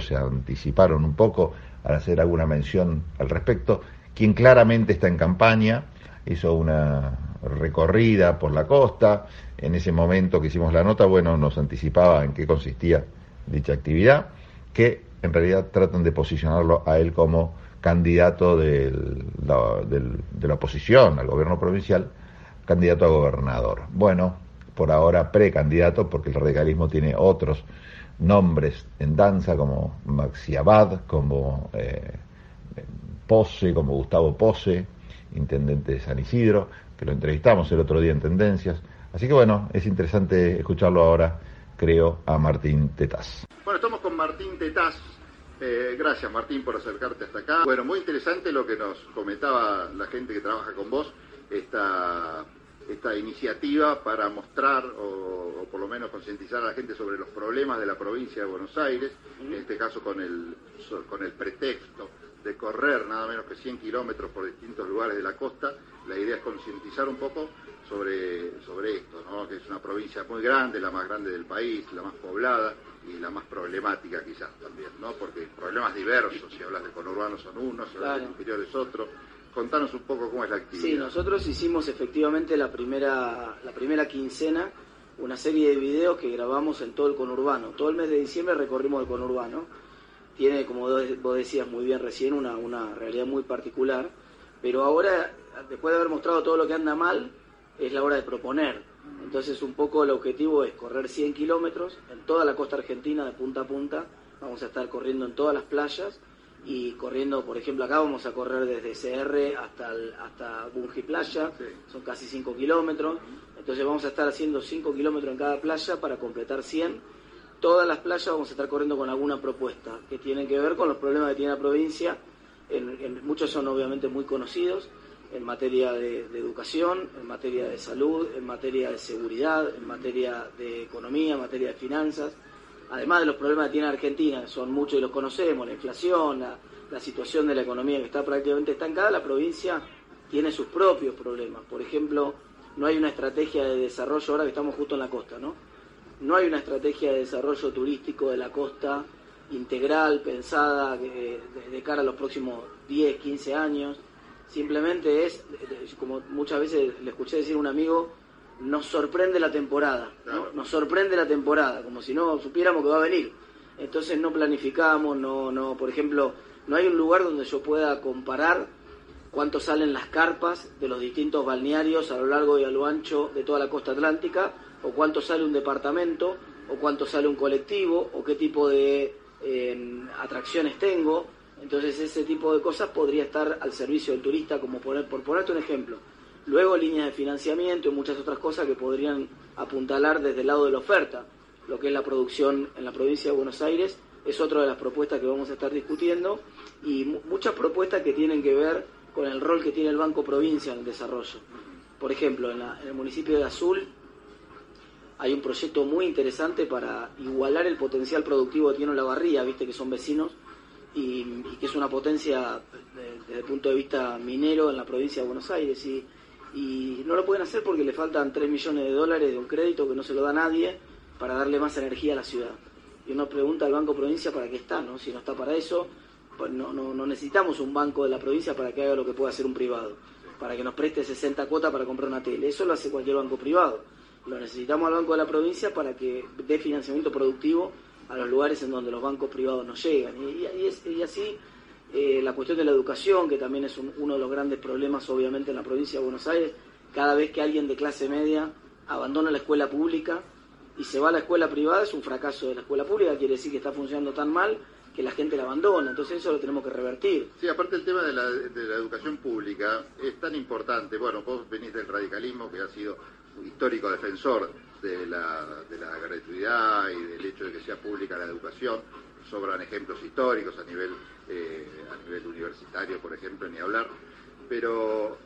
Se anticiparon un poco al hacer alguna mención al respecto. Quien claramente está en campaña hizo una recorrida por la costa. En ese momento que hicimos la nota, bueno, nos anticipaba en qué consistía dicha actividad, que en realidad tratan de posicionarlo a él como candidato de la oposición al gobierno provincial, candidato a gobernador. Bueno, por ahora precandidato, porque el radicalismo tiene otros nombres en danza, como Maxi Abad, como eh, Pose, como Gustavo Pose, intendente de San Isidro, que lo entrevistamos el otro día en Tendencias. Así que bueno, es interesante escucharlo ahora, creo, a Martín Tetaz. Bueno, estamos con Martín Tetaz. Eh, gracias Martín por acercarte hasta acá. Bueno, muy interesante lo que nos comentaba la gente que trabaja con vos, esta, esta iniciativa para mostrar o, por lo menos concientizar a la gente sobre los problemas de la provincia de Buenos Aires, en este caso con el, con el pretexto de correr nada menos que 100 kilómetros por distintos lugares de la costa. La idea es concientizar un poco sobre, sobre esto, ¿no? que es una provincia muy grande, la más grande del país, la más poblada y la más problemática quizás también, ¿no? porque problemas diversos, si hablas de conurbano son unos, si hablas de interior es otro. Contanos un poco cómo es la actividad. Sí, nosotros hicimos efectivamente la primera, la primera quincena una serie de videos que grabamos en todo el conurbano. Todo el mes de diciembre recorrimos el conurbano tiene, como vos decías muy bien recién, una, una realidad muy particular, pero ahora, después de haber mostrado todo lo que anda mal, es la hora de proponer. Entonces, un poco el objetivo es correr 100 kilómetros en toda la costa argentina, de punta a punta. Vamos a estar corriendo en todas las playas y corriendo, por ejemplo, acá vamos a correr desde CR hasta, hasta Bungi Playa, son casi 5 kilómetros. Entonces, vamos a estar haciendo 5 kilómetros en cada playa para completar 100 todas las playas vamos a estar corriendo con alguna propuesta que tienen que ver con los problemas que tiene la provincia. En, muchos son obviamente muy conocidos en materia de, educación, en materia de salud, en materia de seguridad, en materia de economía, en materia de finanzas. Además de los problemas que tiene Argentina, son muchos y los conocemos, la inflación, la, situación de la economía que está prácticamente estancada, la provincia tiene sus propios problemas. Por ejemplo, no hay una estrategia de desarrollo ahora que estamos justo en la costa, ¿no? No hay una estrategia de desarrollo turístico de la costa integral, pensada de, cara a los próximos 10, 15 años. Simplemente es, como muchas veces le escuché decir a un amigo, nos sorprende la temporada, nos sorprende la temporada, como si no supiéramos que va a venir. Entonces no planificamos, no, no, por ejemplo, no hay un lugar donde yo pueda comparar cuánto salen las carpas de los distintos balnearios a lo largo y a lo ancho de toda la costa atlántica o cuánto sale un departamento, o cuánto sale un colectivo, o qué tipo de em, atracciones tengo. Entonces ese tipo de cosas podría estar al servicio del turista, como poner, por ponerte un ejemplo. Luego líneas de financiamiento y muchas otras cosas que podrían apuntalar desde el lado de la oferta. Lo que es la producción en la provincia de Buenos Aires es otra de las propuestas que vamos a estar discutiendo y muchas propuestas que tienen que ver con el rol que tiene el Banco Provincia en el desarrollo. Por ejemplo, en, en el municipio de Azul hay un proyecto muy interesante para igualar el potencial productivo que tiene la barría, viste que son vecinos, y, que es una potencia desde el punto de vista minero en la provincia de Buenos Aires. Y, y no lo pueden hacer porque le faltan 3 millones de dólares de un crédito que no se lo da nadie para darle más energía a la ciudad. Y uno pregunta al Banco Provincia para qué está, ¿no? Si no está para eso, pues no, no, no necesitamos un banco de la provincia para que haga lo que pueda hacer un privado, para que nos preste 60 cuotas para comprar una tele. Eso lo hace cualquier banco privado lo necesitamos al Banco de la Provincia para que dé financiamiento productivo a los lugares en donde los bancos privados no llegan. Y, así eh, la cuestión de la educación, que también es uno de los grandes problemas obviamente en la provincia de Buenos Aires, cada vez que alguien de clase media abandona la escuela pública y se va a la escuela privada es un fracaso de la escuela pública, quiere decir que está funcionando tan mal que la gente la abandona, entonces eso lo tenemos que revertir. Sí, aparte el tema de la, de la educación pública es tan importante, bueno, vos venís del radicalismo que ha sido histórico defensor de la, de la gratuidad y del hecho de que sea pública la educación. Sobran ejemplos históricos a nivel, eh, a nivel universitario, por ejemplo, ni hablar. Pero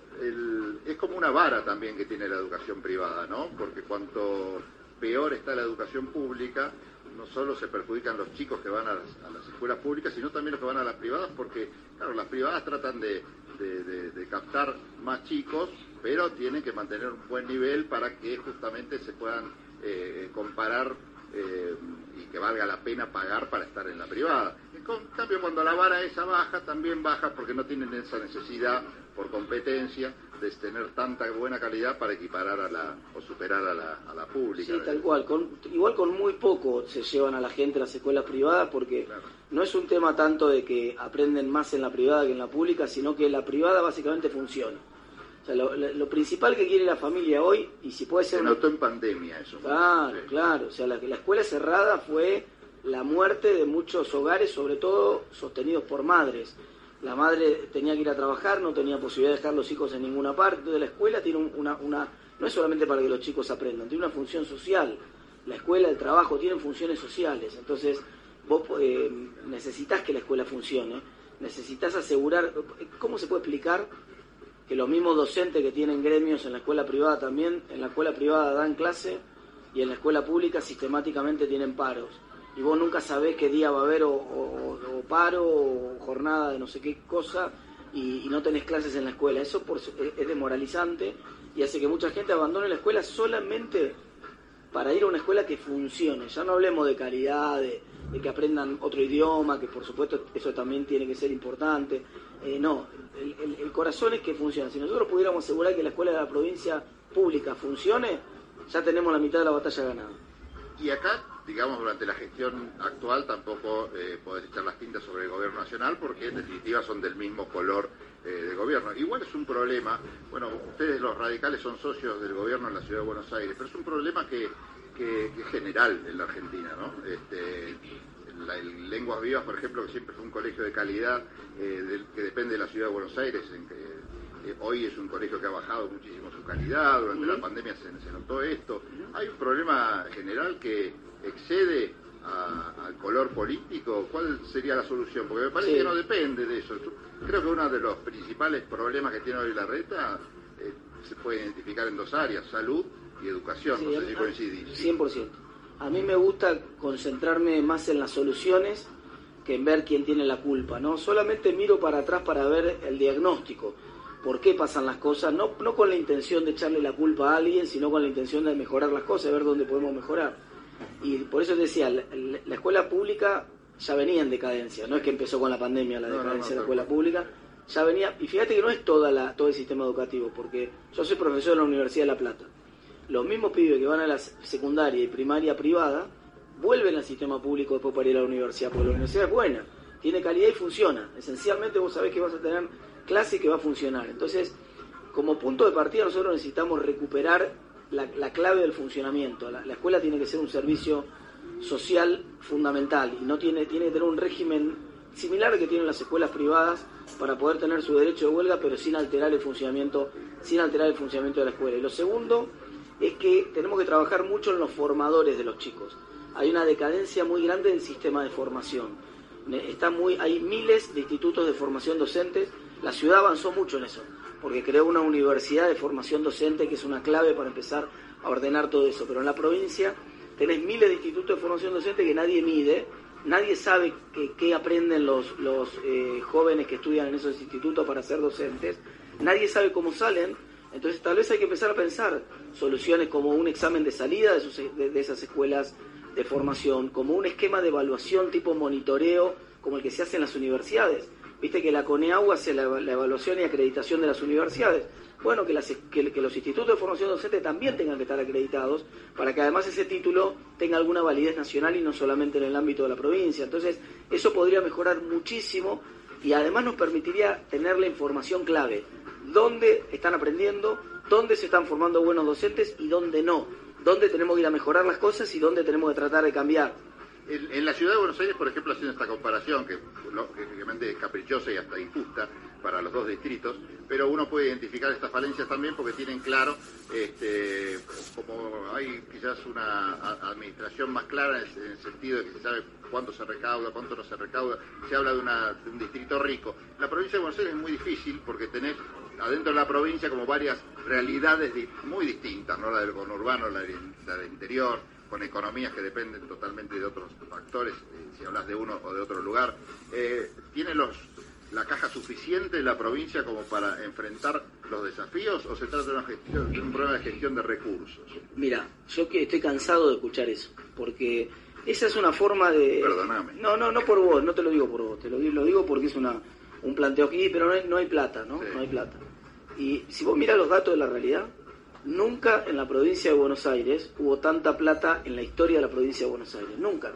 es como una vara también que tiene la educación privada, ¿no? Porque cuanto peor está la educación pública, no solo se perjudican los chicos que van a las, escuelas públicas, sino también los que van a las privadas, porque, claro, las privadas tratan de, de captar más chicos pero tienen que mantener un buen nivel para que justamente se puedan eh, comparar eh, y que valga la pena pagar para estar en la privada. En cambio, cuando la vara esa baja, también baja porque no tienen esa necesidad por competencia de tener tanta buena calidad para equiparar a la o superar a la, a la pública. Sí, tal cual. Con, igual con muy poco se llevan a la gente a las escuelas privadas porque no es un tema tanto de que aprenden más en la privada que en la pública, sino que la privada básicamente funciona. O sea, lo, principal que quiere la familia hoy, y si puede ser... Se notó en pandemia eso. Claro, claro. O sea, la, la escuela cerrada fue la muerte de muchos hogares, sobre todo sostenidos por madres. La madre tenía que ir a trabajar, no tenía posibilidad de dejar los hijos en ninguna parte. de la escuela tiene una, una, no es solamente para que los chicos aprendan, tiene una función social. La escuela, el trabajo, tienen funciones sociales. Entonces, vos eh, necesitas que la escuela funcione, necesitas asegurar, ¿cómo se puede explicar que los mismos docentes que tienen gremios en la escuela privada también, en la escuela privada dan clase y en la escuela pública sistemáticamente tienen paros. Y vos nunca sabés qué día va a haber o, paro o jornada de no sé qué cosa y, no tenés clases en la escuela. Eso por, es demoralizante y hace que mucha gente abandone la escuela solamente para ir a una escuela que funcione. Ya no hablemos de calidad, de, que aprendan otro idioma, que por supuesto eso también tiene que ser importante. Eh, no, el, corazón es que funcione. Si nosotros pudiéramos asegurar que la escuela de la provincia pública funcione, ya tenemos la mitad de la batalla ganada. Y acá, digamos, durante la gestión actual tampoco eh, podés echar las tintas sobre el gobierno nacional porque en definitiva son del mismo color eh, de gobierno. Igual es un problema, bueno, ustedes los radicales son socios del gobierno en la ciudad de Buenos Aires, pero es un problema que, que, es general en la Argentina, ¿no? Este, Lenguas Vivas, por ejemplo, que siempre fue un colegio de calidad eh, que depende de la ciudad de Buenos Aires, en que eh, hoy es un colegio que ha bajado muchísimo su calidad, durante la pandemia se, notó esto. Hay un problema general que excede al color político. ¿Cuál sería la solución? Porque me parece que no depende de eso. Creo que uno de los principales problemas que tiene hoy la reta eh, se puede identificar en dos áreas, salud y educación. no sé si coincidís. 100%. A mí me gusta concentrarme más en las soluciones que en ver quién tiene la culpa, ¿no? Solamente miro para atrás para ver el diagnóstico, por qué pasan las cosas, no, no con la intención de echarle la culpa a alguien, sino con la intención de mejorar las cosas, ver dónde podemos mejorar. Y por eso decía, la, escuela pública ya venía en decadencia, no es que empezó con la pandemia la decadencia de la escuela pública, ya venía, y fíjate que no es toda la, todo el sistema educativo, porque yo soy profesor de la Universidad de La Plata, los mismos pibes que van a la secundaria y primaria privada vuelven al sistema público después para ir a la universidad, porque la universidad es buena, tiene calidad y funciona. Esencialmente vos sabés que vas a tener clase que va a funcionar. Entonces, como punto de partida nosotros necesitamos recuperar la, clave del funcionamiento. La, escuela tiene que ser un servicio social fundamental y no tiene, tiene que tener un régimen similar al que tienen las escuelas privadas para poder tener su derecho de huelga, pero sin alterar el funcionamiento, sin alterar el funcionamiento de la escuela. Y lo segundo es que tenemos que trabajar mucho en los formadores de los chicos. Hay una decadencia muy grande del sistema de formación. Está muy, hay miles de institutos de formación docentes. La ciudad avanzó mucho en eso, porque creó una universidad de formación docente que es una clave para empezar a ordenar todo eso. Pero en la provincia tenés miles de institutos de formación docente que nadie mide, nadie sabe qué aprenden los, los eh, jóvenes que estudian en esos institutos para ser docentes, nadie sabe cómo salen entonces tal vez hay que empezar a pensar soluciones como un examen de salida de, esas escuelas de formación, como un esquema de evaluación tipo monitoreo, como el que se hace en las universidades. Viste que la CONEAU hace la, evaluación y acreditación de las universidades. Bueno, que, que, los institutos de formación docente también tengan que estar acreditados para que además ese título tenga alguna validez nacional y no solamente en el ámbito de la provincia. Entonces, eso podría mejorar muchísimo y además nos permitiría tener la información clave dónde están aprendiendo, dónde se están formando buenos docentes y dónde no, dónde tenemos que ir a mejorar las cosas y dónde tenemos que tratar de cambiar. En, la ciudad de Buenos Aires, por ejemplo, haciendo esta comparación, que lógicamente es caprichosa y hasta injusta para los dos distritos, pero uno puede identificar estas falencias también porque tienen claro, este, como hay quizás una administración más clara en el, sentido de que se sabe cuánto se recauda, cuánto no se recauda, se habla de, de un distrito rico. La provincia de Buenos Aires es muy difícil porque tenés adentro de la provincia como varias realidades muy distintas, ¿no? La del conurbano, la, del interior, con economías que dependen totalmente de otros factores, eh, si hablas de uno o de otro lugar. Eh, tiene los la caja suficiente en la provincia como para enfrentar los desafíos o se trata de, una gestión, de un problema de gestión de recursos? Mira, yo que estoy cansado de escuchar eso, porque esa es una forma de... Perdóname. No, no, no por vos, no te lo digo por vos, te lo, digo- lo digo porque es una, un planteo aquí, pero no hay, no hay plata, ¿no? Sí. No hay plata. Y si vos mirás los datos de la realidad, nunca en la provincia de Buenos Aires hubo tanta plata en la historia de la provincia de Buenos Aires, nunca.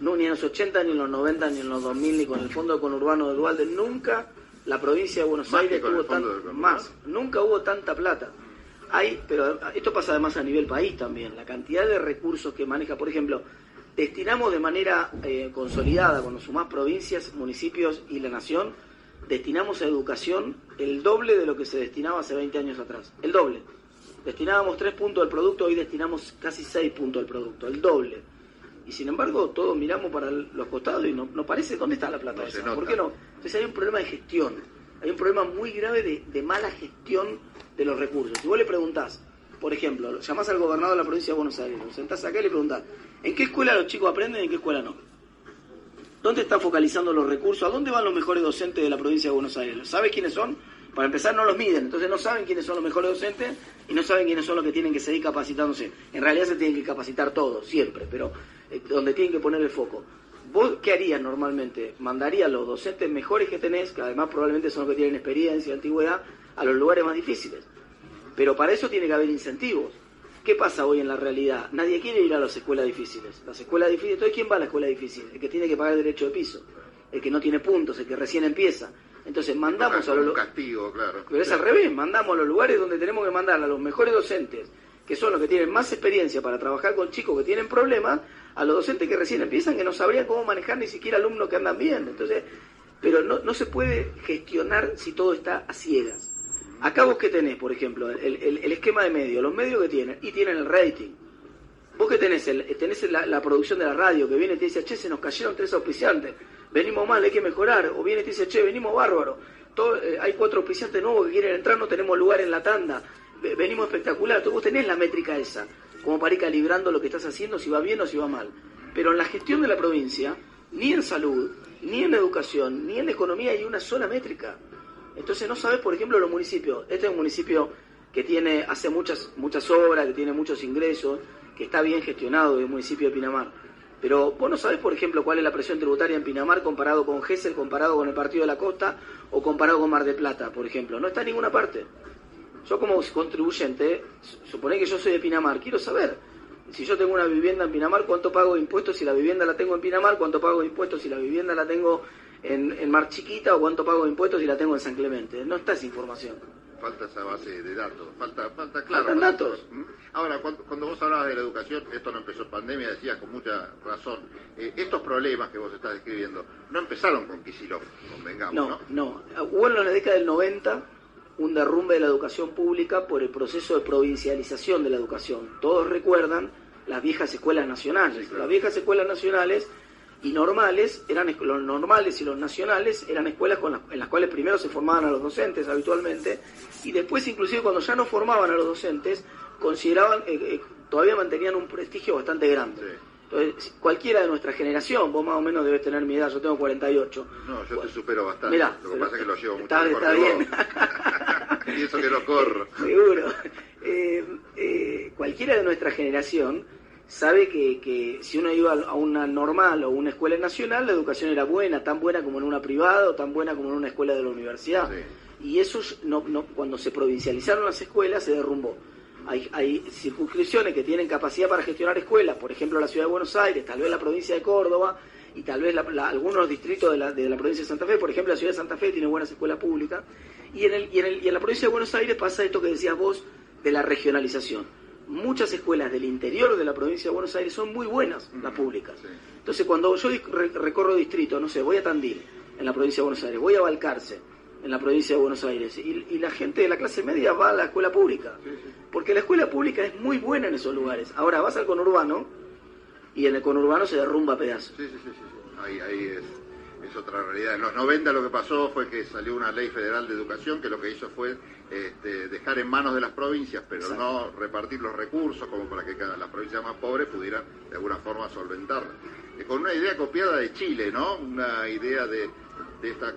No, ni en los 80, ni en los 90, ni en los 2000, ni con el Fondo Conurbano de Dualde, nunca la provincia de Buenos Más Aires tuvo tan, más, nunca hubo tanta plata. Hay, pero esto pasa además a nivel país también, la cantidad de recursos que maneja, por ejemplo, destinamos de manera eh, consolidada, cuando sumás provincias, municipios y la nación, destinamos a educación el doble de lo que se destinaba hace 20 años atrás, el doble. Destinábamos 3 puntos del producto, hoy destinamos casi 6 puntos del producto, el doble. Y sin embargo, todos miramos para los costados y no, no parece dónde está la plata No esa. ¿Por qué no? Entonces hay un problema de gestión, hay un problema muy grave de, de mala gestión de los recursos. Si vos le preguntás, por ejemplo, llamás al gobernador de la provincia de Buenos Aires, lo sentás acá y le preguntás, ¿en qué escuela los chicos aprenden y en qué escuela no? ¿Dónde están focalizando los recursos? ¿A dónde van los mejores docentes de la provincia de Buenos Aires? ¿Sabes quiénes son? Para empezar, no los miden, entonces no saben quiénes son los mejores docentes y no saben quiénes son los que tienen que seguir capacitándose. En realidad se tienen que capacitar todos, siempre, pero eh, donde tienen que poner el foco. ¿Vos qué harías normalmente? ¿Mandarías los docentes mejores que tenés, que además probablemente son los que tienen experiencia, antigüedad, a los lugares más difíciles? Pero para eso tiene que haber incentivos. ¿Qué pasa hoy en la realidad? Nadie quiere ir a las escuelas difíciles. Las escuelas difíciles, entonces ¿quién va a la escuela difícil? El que tiene que pagar el derecho de piso, el que no tiene puntos, el que recién empieza. Entonces mandamos a un los... castigo, claro. Pero es al revés, mandamos a los lugares donde tenemos que mandar a los mejores docentes, que son los que tienen más experiencia para trabajar con chicos que tienen problemas, a los docentes que recién empiezan que no sabrían cómo manejar ni siquiera alumnos que andan bien. Entonces, pero no, no se puede gestionar si todo está a ciegas. Acá vos que tenés, por ejemplo, el, el- el esquema de medios, los medios que tienen, y tienen el rating. Vos que tenés, el, tenés la, la producción de la radio que viene y te dice, che, se nos cayeron tres auspiciantes, venimos mal, hay que mejorar. O viene y te dice, che, venimos bárbaro, todo, eh, hay cuatro auspiciantes nuevos que quieren entrar, no tenemos lugar en la tanda, ve- venimos espectacular. Entonces vos tenés la métrica esa, como para ir calibrando lo que estás haciendo, si va bien o si va mal. Pero en la gestión de la provincia, ni en salud, ni en educación, ni en economía hay una sola métrica. Entonces no sabes, por ejemplo, los municipios. Este es un municipio que tiene hace muchas muchas obras, que tiene muchos ingresos, está bien gestionado, es el municipio de Pinamar. Pero vos no sabés, por ejemplo, cuál es la presión tributaria en Pinamar comparado con Gesell, comparado con el Partido de la Costa o comparado con Mar de Plata, por ejemplo. No está en ninguna parte. Yo como contribuyente, su- suponé que yo soy de Pinamar, quiero saber si yo tengo una vivienda en Pinamar, cuánto pago de impuestos si la vivienda la tengo en Pinamar, cuánto pago de impuestos si la vivienda la tengo en, en Mar Chiquita o cuánto pago de impuestos si la tengo en San Clemente. No está esa información. Falta esa base de datos, falta, falta claro. Faltan datos. Ahora, cuando, cuando vos hablabas de la educación, esto no empezó en pandemia, decías con mucha razón, eh, estos problemas que vos estás describiendo no empezaron con Kicillof, convengamos, ¿no? No, no. Hubo en la década del 90 un derrumbe de la educación pública por el proceso de provincialización de la educación. Todos recuerdan las viejas escuelas nacionales. Sí, claro. Las viejas escuelas nacionales y normales, eran los normales y los nacionales eran escuelas con las- en las cuales primero se formaban a los docentes habitualmente y después inclusive cuando ya no formaban a los docentes consideraban, eh, eh, todavía mantenían un prestigio bastante grande. Sí. Entonces, cualquiera de nuestra generación, vos más o menos debes tener mi edad, yo tengo 48. No, yo te supero bastante. Mirá, lo que pasa es que lo llevo mucho está- mejor está bien. y eso que no corro. Seguro. Eh, eh, cualquiera de nuestra generación sabe que, que si uno iba a una normal o una escuela nacional, la educación era buena, tan buena como en una privada o tan buena como en una escuela de la universidad. Sí. Y eso no, no- cuando se provincializaron las escuelas se derrumbó. Hay, hay circunscripciones que tienen capacidad para gestionar escuelas, por ejemplo la ciudad de Buenos Aires, tal vez la provincia de Córdoba y tal vez la- la- algunos distritos de la, de la provincia de Santa Fe, por ejemplo la ciudad de Santa Fe tiene buenas escuelas públicas, y en, el, y, en el- y en la provincia de Buenos Aires pasa esto que decías vos de la regionalización. Muchas escuelas del interior de la provincia de Buenos Aires son muy buenas, las públicas. Entonces cuando yo recorro distritos, no sé, voy a Tandil, en la provincia de Buenos Aires, voy a Balcarce, en la provincia de Buenos Aires, y, y la gente de la clase media va a la escuela pública, porque la escuela pública es muy buena en esos lugares. Ahora vas al conurbano y en el conurbano se derrumba a pedazos. Sí, sí, sí, sí. Ahí, ahí es, es otra realidad. En los 90 lo que pasó fue que salió una ley federal de educación que lo que hizo fue este, dejar en manos de las provincias, pero Exacto. no repartir los recursos como para que cada, las provincias más pobres pudieran de alguna forma solventarla. Eh, con una idea copiada de Chile, ¿no? Una idea de, de esta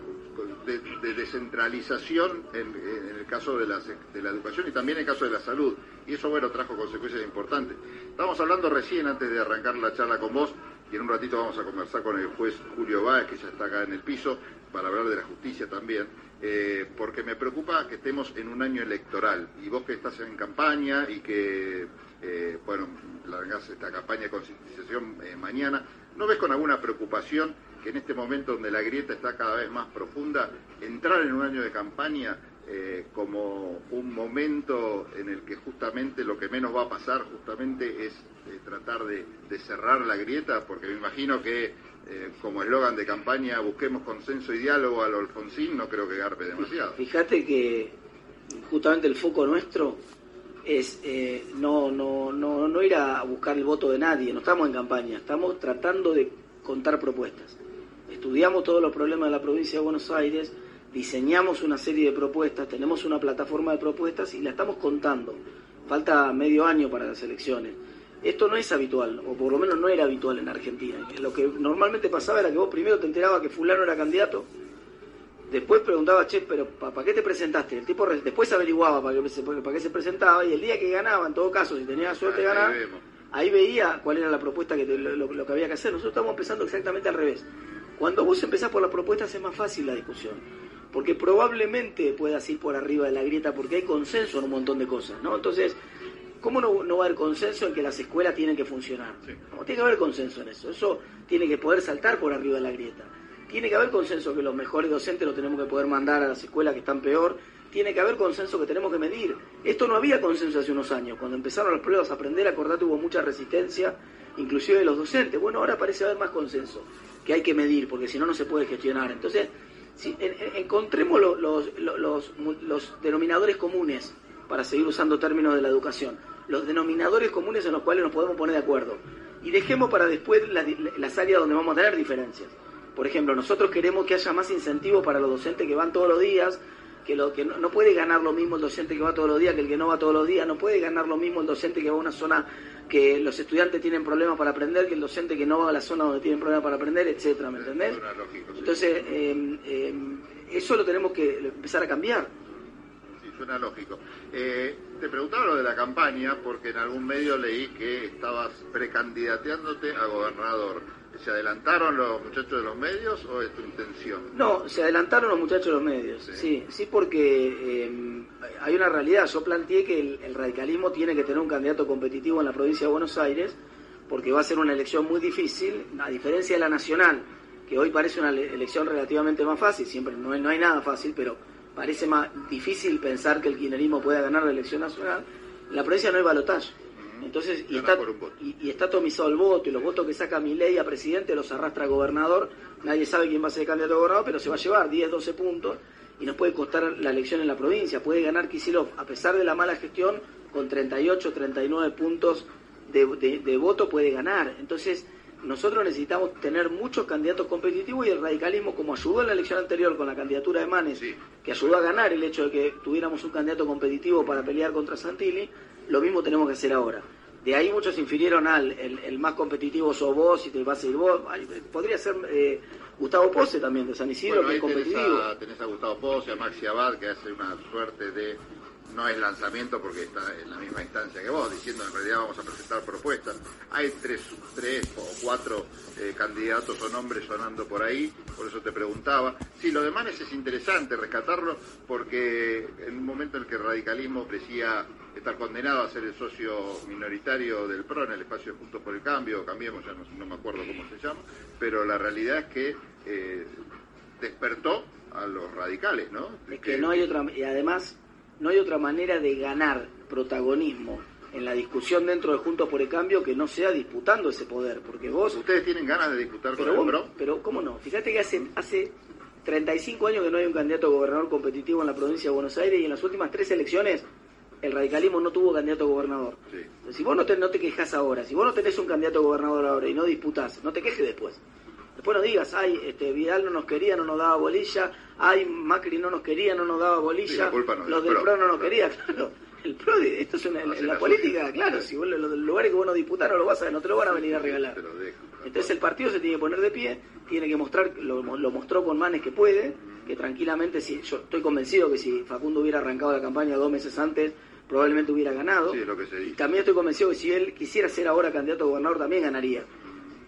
de, descentralización en, el caso de la, de la educación y también en el caso de la salud. Y eso, bueno, trajo consecuencias importantes. Estamos hablando recién, antes de arrancar la charla con vos, y en un ratito vamos a conversar con el juez Julio Báez, que ya está acá en el piso, para hablar de la justicia también, eh, porque me preocupa que estemos en un año electoral, y vos que estás en campaña y que, eh, bueno, largás esta campaña de concientización eh, mañana, ¿no ves con alguna preocupación que en este momento donde la grieta está cada vez más profunda, entrar en un año de campaña eh, como un momento en el que justamente lo que menos va a pasar justamente es eh, tratar de, cerrar la grieta, porque me imagino que eh, como eslogan de campaña busquemos consenso y diálogo al Alfonsín, no creo que garpe demasiado. Fíjate que justamente el foco nuestro es no, no, no, no ir a buscar el voto de nadie, no estamos en campaña, estamos tratando de contar propuestas. Estudiamos todos los problemas de la provincia de Buenos Aires, diseñamos una serie de propuestas, tenemos una plataforma de propuestas y la estamos contando. Falta medio año para las elecciones. Esto no es habitual, o por lo menos no era habitual en Argentina. Lo que normalmente pasaba era que vos primero te enterabas que fulano era candidato, después preguntaba, che, pero ¿para qué te presentaste? El tipo después averiguaba para qué, para qué se presentaba y el día que ganaba, en todo caso, si tenía suerte de ganar, ahí veía cuál era la propuesta, que lo, lo, que había que hacer. Nosotros estamos empezando exactamente al revés. Cuando vos empezás por las propuestas es más fácil la discusión porque probablemente puedas ir por arriba de la grieta porque hay consenso en un montón de cosas, ¿no? Entonces, ¿cómo no, va a haber consenso en que las escuelas tienen que funcionar? No, tiene que haber consenso en eso, eso tiene que poder saltar por arriba de la grieta. Tiene que haber consenso que los mejores docentes los tenemos que poder mandar a las escuelas que están peor, tiene que haber consenso que tenemos que medir. Esto no había consenso hace unos años, cuando empezaron las pruebas a aprender, acordate, hubo mucha resistencia, inclusive de los docentes. Bueno, ahora parece haber más consenso, que hay que medir, porque si no, no se puede gestionar. Entonces, si, encontremos los, los, denominadores comunes, para seguir usando términos de la educación, los denominadores comunes en los cuales nos podemos poner de acuerdo. Y dejemos para después las, áreas donde vamos a tener diferencias. Por ejemplo, nosotros queremos que haya más incentivos para los docentes que van todos los días, que, lo, que no, puede ganar lo mismo el docente que va todos los días que el que no va todos los días, no puede ganar lo mismo el docente que va a una zona que los estudiantes tienen problemas para aprender que el docente que no va a la zona donde tienen problemas para aprender, etcétera, ¿me entendés? Entonces, em, em, eso lo tenemos que empezar a cambiar. Sí, suena lógico. Eh, te preguntaba lo de la campaña porque en algún medio leí que estabas precandidateándote a gobernador. ¿Se adelantaron los muchachos de los medios o es tu intención? No, se adelantaron los muchachos de los medios, sí, sí, porque em, hay una realidad. Yo planteé que el, radicalismo tiene que tener un candidato competitivo en la provincia de Buenos Aires porque va a ser una elección muy difícil, a diferencia de la nacional, que hoy parece una elección relativamente más fácil, siempre no, no hay nada fácil, pero parece más difícil pensar que el kirchnerismo pueda ganar la elección nacional. En la provincia no hay balotaje. Entonces, y está, y, está atomizado el voto, y los votos que saca mi ley a presidente los arrastra a gobernador, nadie sabe quién va a ser el candidato a gobernador, pero se va a llevar 10, 12 puntos, y nos puede costar la elección en la provincia. Puede ganar Kisilov, a pesar de la mala gestión, con 38, 39 puntos de, de, voto puede ganar. Entonces, nosotros necesitamos tener muchos candidatos competitivos y el radicalismo, como ayudó en la elección anterior con la candidatura de Manes, que ayudó a ganar el hecho de que tuviéramos un candidato competitivo para pelear contra Santilli, lo mismo tenemos que hacer ahora. De ahí muchos infirieron al el, más competitivo sos vos y te vas a ir vos. podría ser eh, Gustavo Pose también, de San Isidro, que es competitivo. Tenés a, Gustavo Pose, a Maxi Abad, que hace una suerte de no es lanzamiento porque está en la misma instancia que vos, diciendo en realidad vamos a presentar propuestas. Hay tres, tres o cuatro eh, candidatos o nombres sonando por ahí, por eso te preguntaba. Sí, lo de Manes es interesante rescatarlo porque en un momento en el que el radicalismo parecía estar condenado a ser el socio minoritario del PRO en el espacio Juntos por el Cambio, cambiemos, ya no, me acuerdo cómo se llama, pero la realidad es que eh, despertó a los radicales, ¿no? Es que no hay otra, y además no hay otra manera de ganar protagonismo en la discusión dentro de Juntos por el Cambio que no sea disputando ese poder, porque vos... Ustedes tienen ganas de disputar pero con el Pero ¿cómo no? Fíjate que hace, hace 35 años que no hay un candidato a gobernador competitivo en la provincia de Buenos Aires y en las últimas tres elecciones el radicalismo no tuvo candidato a gobernador. Si vos no te, no te quejas ahora, si vos no tenés un candidato a gobernador ahora y no disputás, no te quejes después. Después no digas, ay, este, Vidal no nos quería, no nos daba bolilla, ay, Macri no nos quería, no nos daba bolilla, los del PRO. no nos querían, claro. El PRO, esto es una, en, la política, claro, si vos los lugares que vos no disputás no lo vas a no te lo van a venir a regalar. Entonces el partido se tiene que poner de pie, tiene que mostrar, lo, lo mostró con Manes que puede, que tranquilamente, si yo estoy convencido que si Facundo hubiera arrancado la campaña dos meses antes, probablemente hubiera ganado. Sí, lo que se dice. Y también estoy convencido que si él quisiera ser ahora candidato a gobernador también ganaría.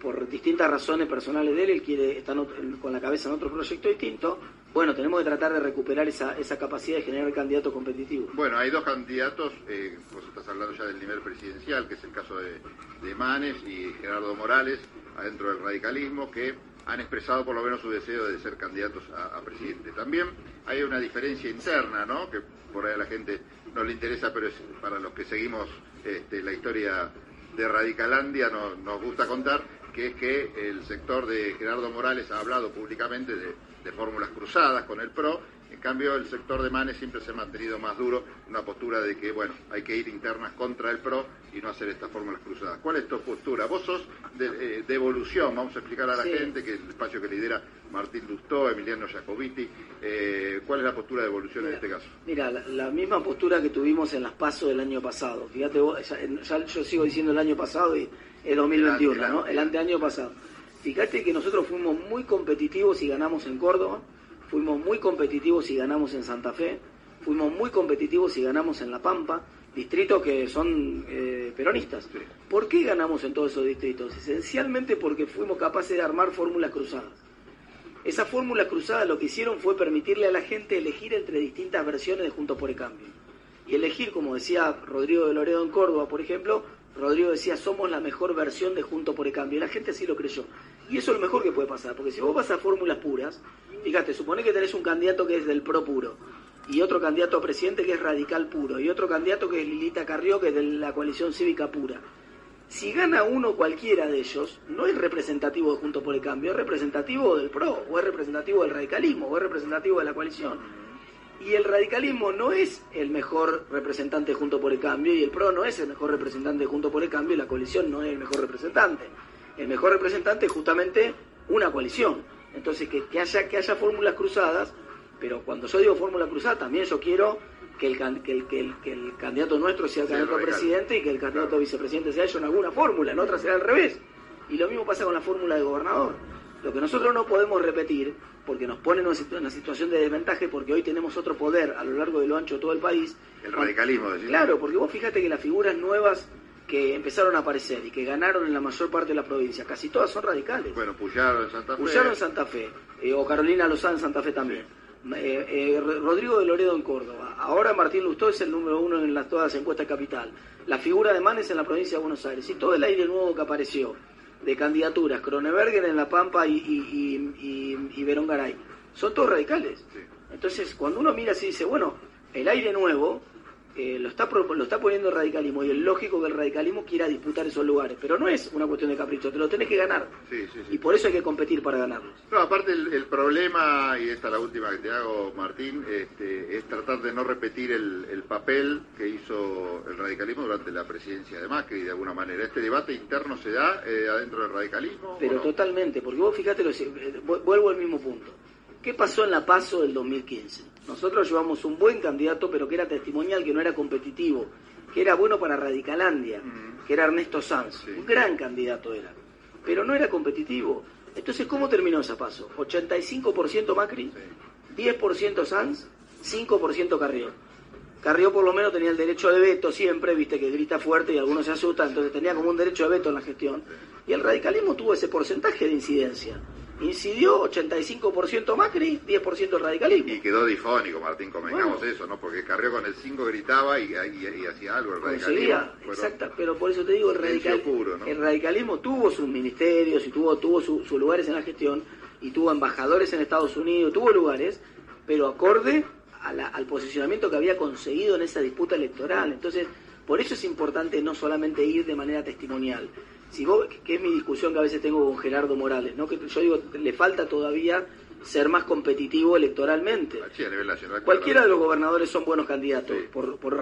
Por distintas razones personales de él, él quiere estar con la cabeza en otro proyecto distinto. Bueno, tenemos que tratar de recuperar esa, esa capacidad de generar candidatos competitivos. Bueno, hay dos candidatos, eh, vos estás hablando ya del nivel presidencial, que es el caso de, de Manes y Gerardo Morales, adentro del radicalismo, que han expresado por lo menos su deseo de ser candidatos a, a presidente. También hay una diferencia interna, ¿no? Que por ahí a la gente no le interesa, pero es para los que seguimos este, la historia de Radicalandia no- nos gusta contar, que es que el sector de Gerardo Morales ha hablado públicamente de fórmulas cruzadas con el PRO, en cambio el sector de Manes siempre se ha mantenido más duro, una postura de que, bueno, hay que ir internas contra el PRO y no hacer estas fórmulas cruzadas. ¿Cuál es tu postura? Vos sos de, eh, de evolución, vamos a explicar a la Sí. gente que el espacio que lidera Martín Lustó, Emiliano Jacobiti, eh, ¿cuál es la postura de evolución en este caso? Mira, la, la misma postura que tuvimos en las PASO del año pasado. Fíjate vos, ya, ya yo sigo diciendo el año pasado y es 2021, El ante- ¿no? El anteaño pasado. Fíjate que nosotros fuimos muy competitivos y ganamos en Córdoba, fuimos muy competitivos y ganamos en Santa Fe, fuimos muy competitivos y ganamos en La Pampa, distritos que son eh, peronistas. ¿Por qué ganamos en todos esos distritos? Esencialmente porque fuimos capaces de armar fórmulas cruzadas. Esa fórmula cruzada lo que hicieron fue permitirle a la gente elegir entre distintas versiones de Juntos por el Cambio. Y elegir, como decía Rodrigo de Loredo en Córdoba, por ejemplo, Rodrigo decía, somos la mejor versión de Juntos por el Cambio. Y la gente así lo creyó. Y eso es lo mejor que puede pasar, porque si vos vas a fórmulas puras, fíjate, supone que tenés un candidato que es del PRO puro, y otro candidato a presidente que es radical puro, y otro candidato que es Lilita Carrió, que es de la coalición cívica pura. Si gana uno cualquiera de ellos, no es representativo de Juntos por el Cambio, es representativo del PRO, o es representativo del radicalismo, o es representativo de la coalición. Y el radicalismo no es el mejor representante de Juntos por el Cambio, y el PRO no es el mejor representante de Juntos por el Cambio, y la coalición no es el mejor representante. El mejor representante es justamente una coalición. Entonces, que, que haya, que haya fórmulas cruzadas, pero cuando yo digo fórmula cruzada, también yo quiero que el, que el, que el, que el candidato nuestro sea el candidato a presidente y que el candidato vicepresidente sea yo en alguna fórmula, en otra será al revés. Y lo mismo pasa con la fórmula de gobernador. Lo que nosotros no podemos repetir, porque nos pone en una situ- una situación de desventaja, porque hoy tenemos otro poder a lo largo de lo ancho de todo el país. El radicalismo, decís. Claro, porque vos fíjate que las figuras nuevas que empezaron a aparecer y que ganaron en la mayor parte de la provincia, casi todas son radicales. Bueno, Puyaro en Santa Fe. Puyaro en Santa Fe, eh, o Carolina Lozán en Santa Fe también. Eh, eh, Ro- Rodrigo de Loredo en Córdoba. Ahora Martín Lustó es el número uno en las, todas las encuestas capital. La figura de Manes en la provincia de Buenos Aires. Y todo el aire nuevo que apareció de candidaturas, Kroneberger en La Pampa y, y, y, y- y Verón Garay, son todos radicales. Sí. Entonces, cuando uno mira así, dice, bueno, el aire nuevo eh, lo, está, lo está poniendo el radicalismo y es lógico que el radicalismo quiera disputar esos lugares, pero no es una cuestión de capricho, te lo tenés que ganar. Sí, sí, sí. Y por eso hay que competir para ganarlos. No, aparte el, el problema, y esta es la última que te hago, Martín, este, es tratar de no repetir el, el papel que hizo el radicalismo durante la presidencia de Macri, de alguna manera. ¿Este debate interno se da eh, adentro del radicalismo? Pero no? totalmente, porque vos fíjate, lo, eh, vu- vuelvo al mismo punto. ¿Qué pasó en la PASO del 2015? Nosotros llevamos un buen candidato, pero que era testimonial, que no era competitivo, que era bueno para Radicalandia, que era Ernesto Sanz. Sí. Un gran candidato era, pero no era competitivo. Entonces, ¿cómo terminó esa PASO? 85% Macri, 10% Sanz, 5% Carrió. Carrió por lo menos tenía el derecho de veto siempre, viste que grita fuerte y algunos se asustan, entonces tenía como un derecho de veto en la gestión. Y el radicalismo tuvo ese porcentaje de incidencia. Incidió 85% Macri, 10% el radicalismo. Y quedó difónico, Martín, convengamos Bueno. eso, ¿no? Porque Carrió con el 5 gritaba y, y- y hacía algo el radicalismo. Exacta, pero por eso te digo, el, radical- puro, ¿no? el radicalismo tuvo sus ministerios y tuvo, tuvo su- sus lugares en la gestión y tuvo embajadores en Estados Unidos, tuvo lugares, pero acorde a la- al posicionamiento que había conseguido en esa disputa electoral. Entonces, por eso es importante no solamente ir de manera testimonial. Si vos, que es mi discusión que a veces tengo con Gerardo Morales, ¿no? que yo digo, le falta todavía ser más competitivo electoralmente. Sí, a nivel nacional. Cualquiera de los gobernadores son buenos candidatos, Sí. por, por